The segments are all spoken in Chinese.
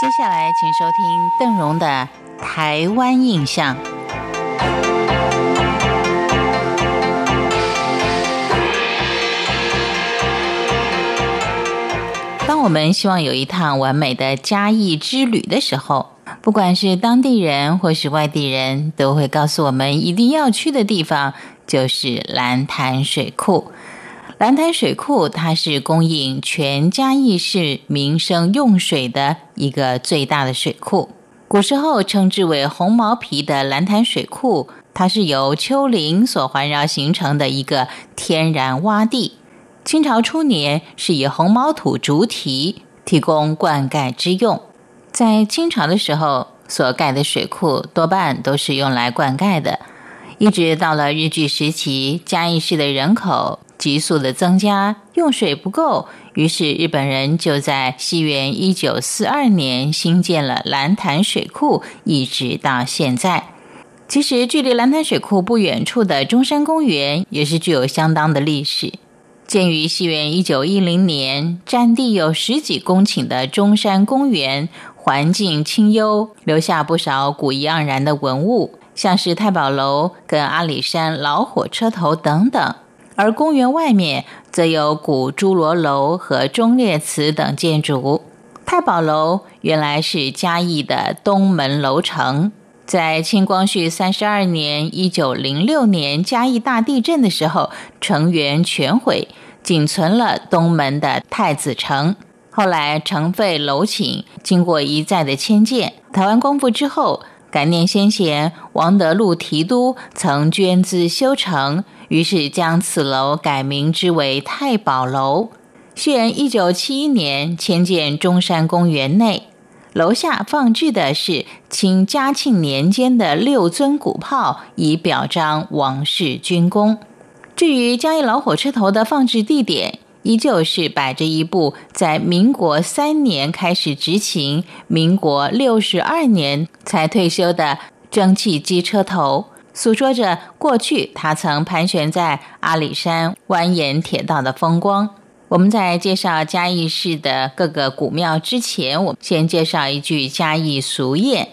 接下来，请收听邓荣的《台湾印象》。当我们希望有一趟完美的嘉义之旅的时候，不管是当地人或是外地人，都会告诉我们一定要去的地方就是蓝潭水库。蓝潭水库它是供应全嘉义市民生用水的一个最大的水库。古时候称之为红毛皮的蓝潭水库，它是由丘陵所环绕形成的一个天然洼地。清朝初年是以红毛土竹堤，提供灌溉之用。在清朝的时候所盖的水库多半都是用来灌溉的。一直到了日据时期，嘉义市的人口急速的增加，用水不够，于是日本人就在西元一九四二年新建了蓝潭水库，一直到现在。其实，距离蓝潭水库不远处的中山公园也是具有相当的历史。建于西元一九一零年，占地有十几公顷的中山公园，环境清幽，留下不少古意盎然的文物，像是太保楼跟阿里山老火车头等等。而公园外面则有古侏罗楼和忠烈祠等建筑。太保楼原来是嘉义的东门楼城。在清光绪三十二年（一九零六年）嘉义大地震的时候，城垣全毁，仅存了东门的太子城。后来城废楼寝，经过一再的迁建，台湾光复之后，感念先贤王德禄提督曾捐资修成，于是将此楼改名之为太保楼。现一九七一年迁建中山公园内。楼下放置的是清嘉庆年间的六尊古炮，以表彰王室军功。至于嘉义老火车头的放置地点，依旧是摆着一部在民国三年开始执勤，民国六十二年才退休的蒸汽机车头，诉说着过去他曾盘旋在阿里山蜿蜒铁道的风光。我们在介绍嘉义市的各个古庙之前，我们先介绍一句嘉义俗谚：“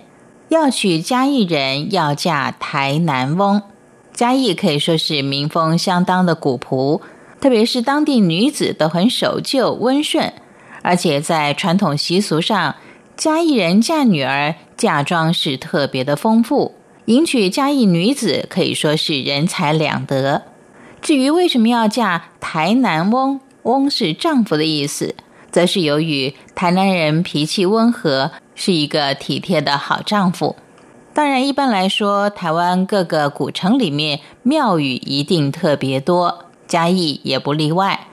要娶嘉义人，要嫁台南翁。”嘉义可以说是民风相当的古朴，特别是当地女子都很守旧温顺，而且在传统习俗上，嘉义人嫁女儿嫁妆是特别的丰富，迎娶嘉义女子可以说是人财两得。至于为什么要嫁台南翁？翁是丈夫的意思，则是由于台南人脾气温和，是一个体贴的好丈夫。当然，一般来说，台湾各个古城里面庙宇一定特别多，嘉义也不例外。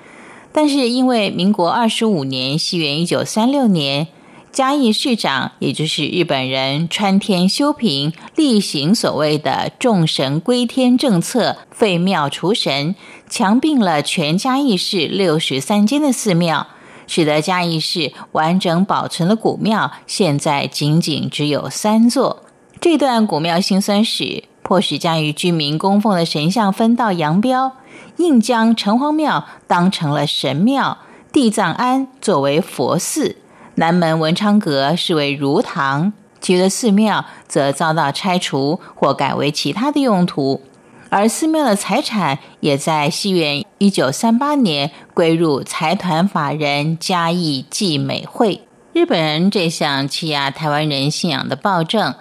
但是，因为民国二十五年（西元一九三六年），嘉义市长，也就是日本人川天修平，例行所谓的众神归天政策，废庙除神。强并了全嘉义市六十三间的寺庙，使得嘉义市完整保存的古庙现在仅仅只有三座。这段古庙辛酸史，迫使将与居民供奉的神像分道扬镳，硬将城隍庙当成了神庙，地藏庵作为佛寺，南门文昌阁视为儒堂，其余的寺庙则遭到拆除或改为其他的用途。而寺庙的财产也在西元一九三八年归入财团法人嘉义济美会。日本人这项欺压台湾人信仰的暴政，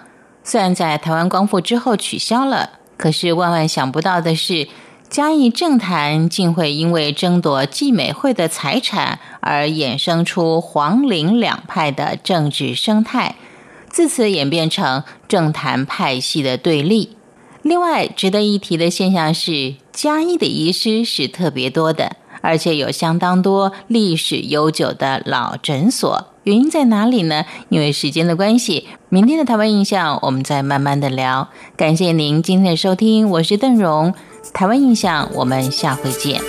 虽然在台湾光复之后取消了，可是万万想不到的是，嘉义政坛竟会因为争夺济美会的财产而衍生出黄陵两派的政治生态，自此演变成政坛派系的对立。另外值得一提的现象是，嘉义的遗失是特别多的，而且有相当多历史悠久的老诊所。原因在哪里呢？因为时间的关系，明天的台湾印象我们再慢慢的聊。感谢您今天的收听，我是邓荣，台湾印象，我们下回见。